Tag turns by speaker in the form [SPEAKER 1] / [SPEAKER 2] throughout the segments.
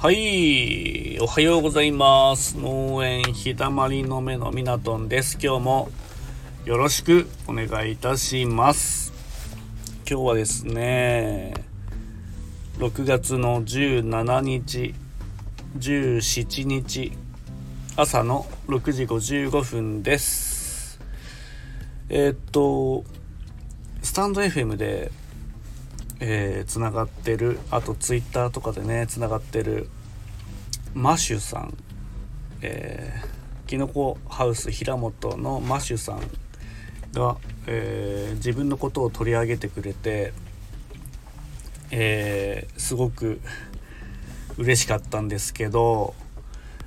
[SPEAKER 1] はい、おはようございます。農園ひだまりの目のみなとんです。今日もよろしくお願いいたします。今日はですね、6月の17日、17日、朝の6時55分です。えー、っと、スタンド FM でえー、がってる。あとツイッターとかでねつながってる。マシュさん、えー、キノコハウス平本のマシュさんが、えー、自分のことを取り上げてくれて、えー、すごく嬉しかったんですけど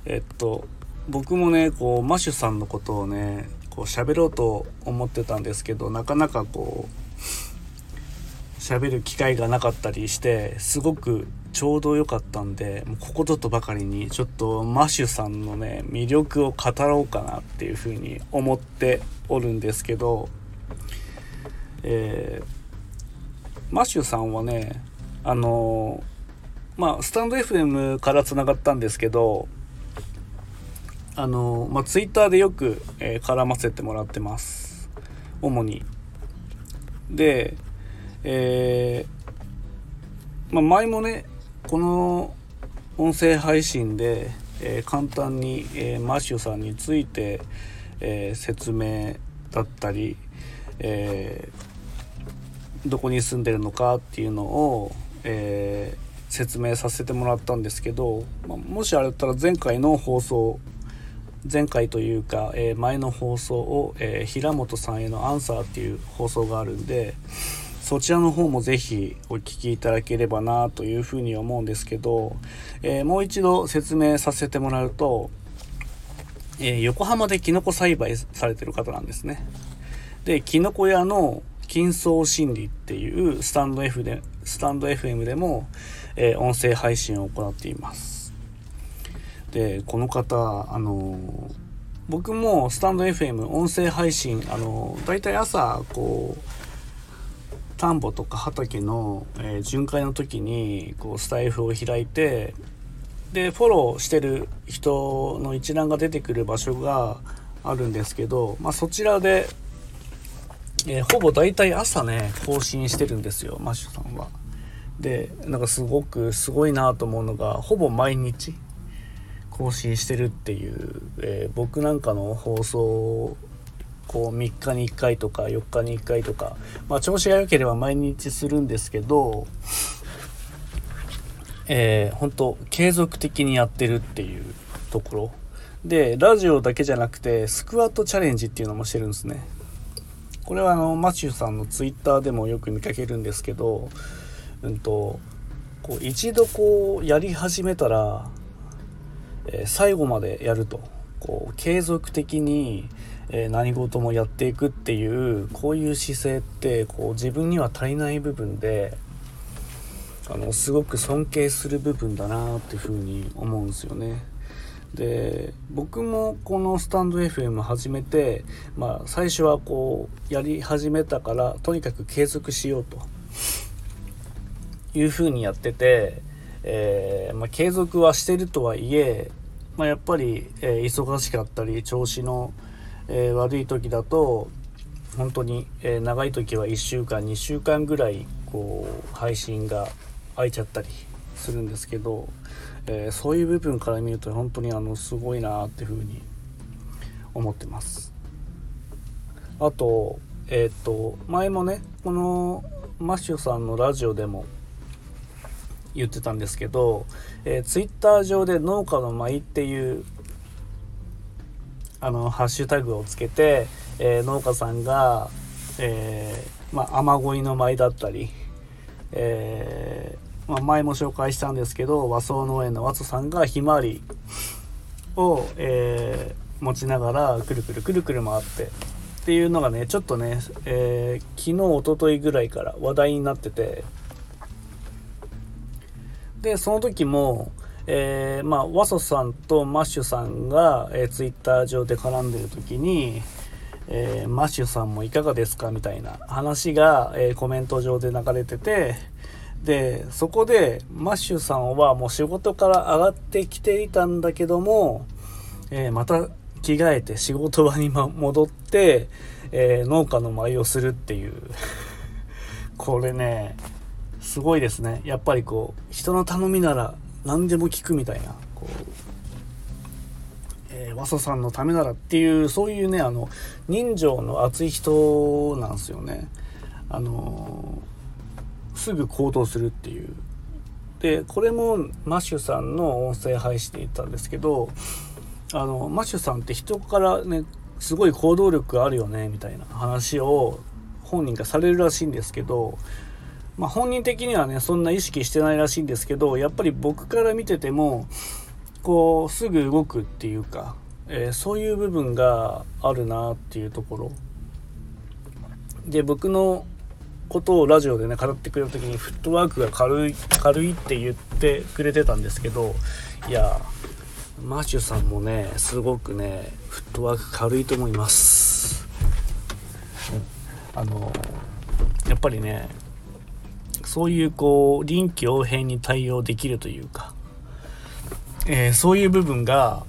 [SPEAKER 1] えっと僕もねこうマシュさんのことをねこう喋ろうと思ってたんですけどなかなかこう喋る機会がなかったりしてすごくちょうど良かったんでもうここぞとばかりにちょっとマシュさんのね魅力を語ろうかなっていうふうに思っておるんですけど、えー、マシュさんはねあのまあスタンド FM からつながったんですけどあのまあ、ツイッターでよく、え、絡ませてもらってます。主に。でえー、まあ、前もねこの音声配信で、えー、簡単に、えー、マッシュさんについて、え説明だったり、えどこに住んでるのかっていうのを、え説明させてもらったんですけど、まあ、もしあれだったら前回の放送前回というか、え前の放送を、え平本さんへのアンサーっていう放送があるんでそちらの方もぜひお聞きいただければなというふうに思うんですけど、えー、もう一度説明させてもらうと、えー、横浜でキノコ栽培されてる方なんですね。で、キノコ屋の金層心理っていうスタンド F で、スタンド FM でも、えー、音声配信を行っています。で、この方、あの僕もスタンド FM 音声配信、あのだいたい朝、こう、田んぼとか畑の、えー、巡回の時にこうスタイフを開いてでフォローしてる人の一覧が出てくる場所があるんですけど、まあ、そちらで、えー、ほぼ大体朝ね更新してるんですよマッシュさんは。でなんかすごくすごいなと思うのがほぼ毎日更新してるっていう、えー、僕なんかの放送こう3日に1回とか4日に1回とか、まあ、調子が良ければ毎日するんですけど、えー、本当継続的にやってるっていうところ。でラジオだけじゃなくてスクワットチャレンジっていうのもしてるんですね。これはあのマチューさんのツイッターでもよく見かけるんですけど、うんと、こう一度こうやり始めたら、えー、最後までやると。こう継続的にえ何事もやっていくっていうこういう姿勢ってこう自分には足りない部分であのすごく尊敬する部分だなっていうふうに思うんですよね。で僕もこのスタンド FM 始めて、まあ、最初はこうやり始めたからとにかく継続しようというふうにやってて、えー、まあ、継続はしてるとはいえ、まあ、やっぱり、え、忙しかったり調子のえー、悪い時だと本当に、えー、長い時は1週間2週間ぐらいこう配信が空いちゃったりするんですけど、えー、そういう部分から見ると本当にあのすごいなっていうふうに思ってます。あとえっ、と前もねこのマッシュさんのラジオでも言ってたんですけど、えー、ツイッター上で農家の舞っていうあのハッシュタグをつけて、えー、農家さんが、えー、まあ、雨乞いの舞だったり、えー、まあ、前も紹介したんですけど和装農園の和さんがひまわりを、え持ちながらくるくるくるくる回ってっていうのがねちょっとね、え昨日おとといぐらいから話題になってて。でその時もえー、まあ、ワソさんとましゅさんが、えー、ツイッター上で絡んでる時に、えー、ましゅさんもいかがですかみたいな話が、えー、コメント上で流れててでそこでましゅさんはもう仕事から上がってきていたんだけども、えー、また着替えて仕事場にま戻って、えー、農家の舞をするっていう。これねすごいですね。やっぱりこう人の頼みなら何でも聞くみたいなこう、えー、和佐さんのためならっていうそういうねあの人情の熱い人なんですよね。あのー、すぐ行動するっていう。でこれもましゅさんの音声配信で言ったんですけどあのましゅさんって人からねすごい行動力あるよねみたいな話を本人がされるらしいんですけど、まあ、本人的にはねそんな意識してないらしいんですけどやっぱり僕から見ててもこうすぐ動くっていうか、えー、そういう部分があるなっていうところ。で僕のことをラジオでね語ってくれる時にフットワークが軽い軽いって言ってくれてたんですけどいやマシュさんもねすごくねフットワーク軽いと思います。あのやっぱりねそういうこう臨機応変に対応できるというか、えー、そういう部分が、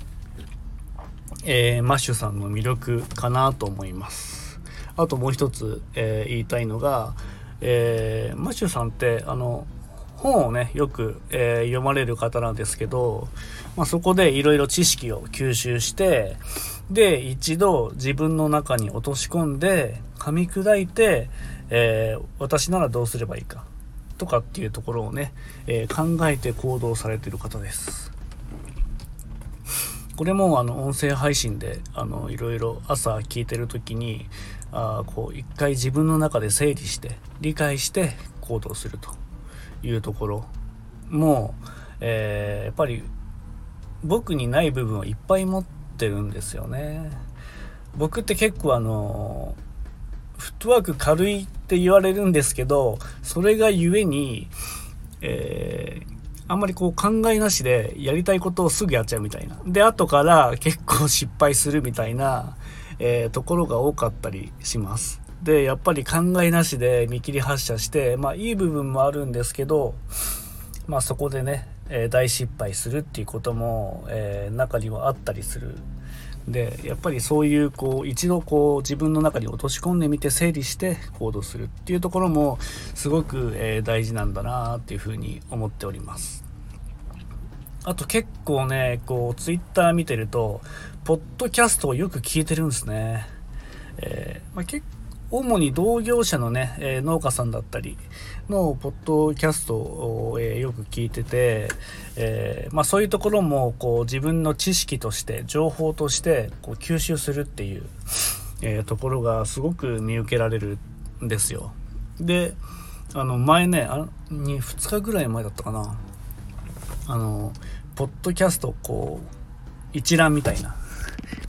[SPEAKER 1] えー、マッシュさんの魅力かなと思います。あともう一つ、えー、言いたいのが、えマッシュさんってあの本をねよく、え、読まれる方なんですけど、まあ、そこでいろいろ知識を吸収してで一度自分の中に落とし込んで噛み砕いて、えー、私ならどうすればいいか。とかっていうところをね、えー、考えて行動されてる方です。これもあの音声配信であのいろいろ朝聞いてる時にあこう一回自分の中で整理して理解して行動するというところも、えー、やっぱり僕にない部分をいっぱい持ってるんですよね。僕って結構あのフットワーク軽いって言われるんですけどそれがゆえに、えー、あんまりこう考えなしでやりたいことをすぐやっちゃうみたいな。で後から結構失敗するみたいな、えー、ところが多かったりします。でやっぱり考えなしで見切り発車してまあいい部分もあるんですけどまあそこでね、えー、大失敗するっていうことも、えー、中にはあったりする。でやっぱりそういうこう一度こう自分の中に落とし込んでみて整理して行動するっていうところもすごく、えー、大事なんだなっていうふうに思っております。あと結構ねこうツイッター見てるとポッドキャストをよく聞いてるんですね。えー、まあ、結主に同業者のね、えー、農家さんだったりのポッドキャストを、えー、よく聞いてて、えー、まあ、そういうところもこう自分の知識として情報としてこう吸収するっていう、えところがすごく見受けられるんですよ。であの前ねあに2日ぐらい前だったかなあのポッドキャストこう一覧みたいな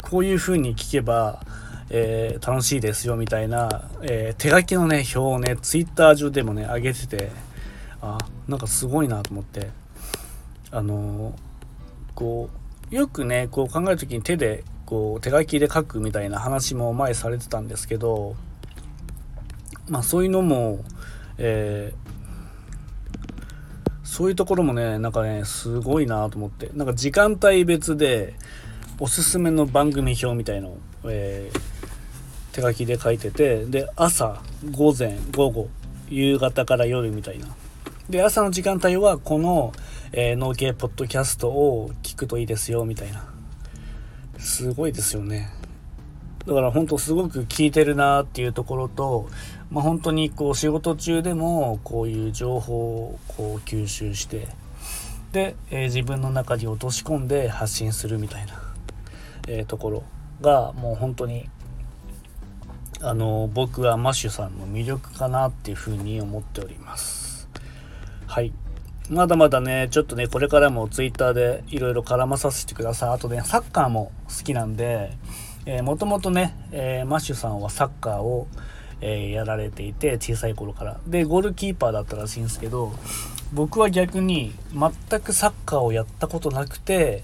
[SPEAKER 1] こういう風に聞けばえー、楽しいですよみたいな、えー、手書きのね表をねツイッター上でもね上げててあなんかすごいなと思って。あのー、こうよくねこう考える時に手でこう手書きで書くみたいな話も前されてたんですけどまあそういうのも、え、そういうところもねなんかねすごいなと思って。なんか時間帯別でおすすめの番組表みたいのを、えー手書きで書いててで朝午前午後夕方から夜みたいな。で朝の時間帯はこの、えー、農系ポッドキャストを聞くといいですよみたいな。すごいですよね。だから本当すごく聞いてるなっていうところと、まあ、本当にこう仕事中でもこういう情報をこう吸収してで、えー、自分の中に落とし込んで発信するみたいな、えー、ところがもう本当にあの僕はマッシュさんの魅力かなっていうふうに思っております。はい。まだまだねちょっとねこれからも Twitter でいろいろ絡まさせてください。あとねサッカーも好きなんで、もともとね、えー、マッシュさんはサッカーを、えー、やられていて小さい頃から。でゴールキーパーだったらしいんですけど僕は逆に全くサッカーをやったことなくて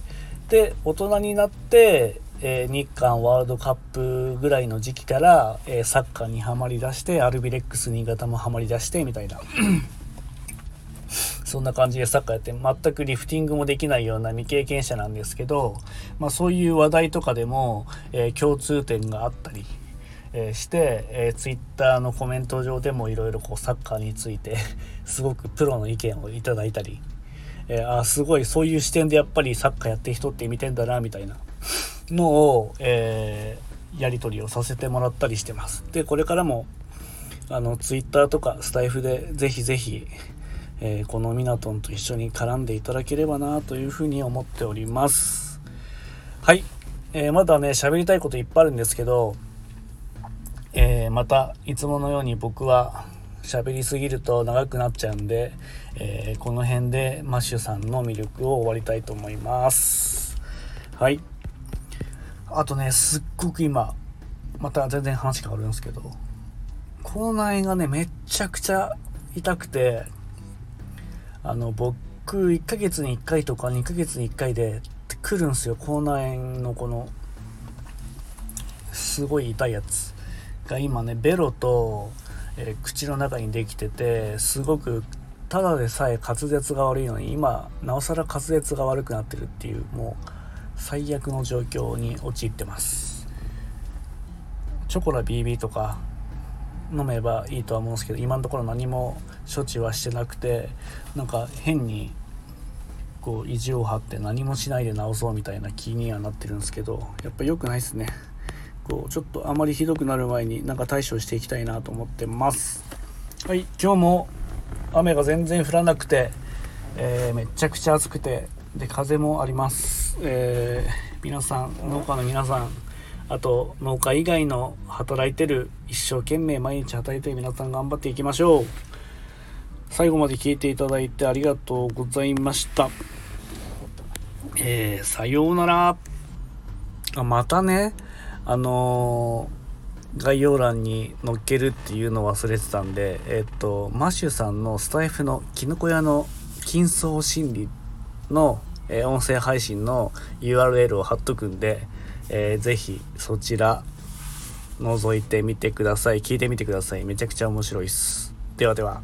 [SPEAKER 1] で大人になってえー、日韓ワールドカップぐらいの時期から、えー、サッカーにはまりだしてアルビレックス新潟もはまりだしてみたいな。そんな感じでサッカーやって全くリフティングもできないような未経験者なんですけど、まあ、そういう話題とかでも、えー、共通点があったり、え、して、えー、ツイッターのコメント上でもいろいろサッカーについて すごくプロの意見をいただいたり、え、あすごいそういう視点でやっぱりサッカーやってる人って見てんだなみたいな。のを、えー、やり取りをさせてもらったりしてます。でこれからもあのツイッターとかスタイフでぜひぜひ、えー、このミナトンと一緒に絡んでいただければなというふうに思っております。はい、えー、まだね喋りたいこといっぱいあるんですけど、えー、またいつものように僕は喋りすぎると長くなっちゃうんで、えこの辺でマッシュさんの魅力を終わりたいと思います。はい。あとねすっごく今また全然話変わるんですけど口内がねめっちゃくちゃ痛くてあの僕1ヶ月に1回とか2ヶ月に1回で来るんですよ口内炎のこのすごい痛いやつ。が今ねベロと、えー、口の中にできててすごくただでさえ滑舌が悪いのに今なおさら滑舌が悪くなってるっていうもう最悪の状況に陥ってます。チョコラ BB とか飲めばいいとは思うんですけど今のところ何も処置はしてなくてなんか変にこう意地を張って何もしないで治そうみたいな気にはなってるんですけどやっぱ良くないですね。こうちょっとあまりひどくなる前になんか対処していきたいなと思ってます。はい今日も雨が全然降らなくて、えー、めちゃくちゃ暑くてで風もあります、えー、皆さん農家の皆さんあと農家以外の働いてる一生懸命毎日働いてる皆さん頑張っていきましょう。最後まで聞いていただいてありがとうございました。えー、さようなら。あまたねあのー、概要欄に載っけるっていうの忘れてたんでえっ、とマッシュさんのスタイフのきのこ屋の金層心理っの、えー、音声配信の URL を貼っとくんでえー、ぜひそちら覗いてみてください。聞いてみてください。めちゃくちゃ面白いっす。ではでは。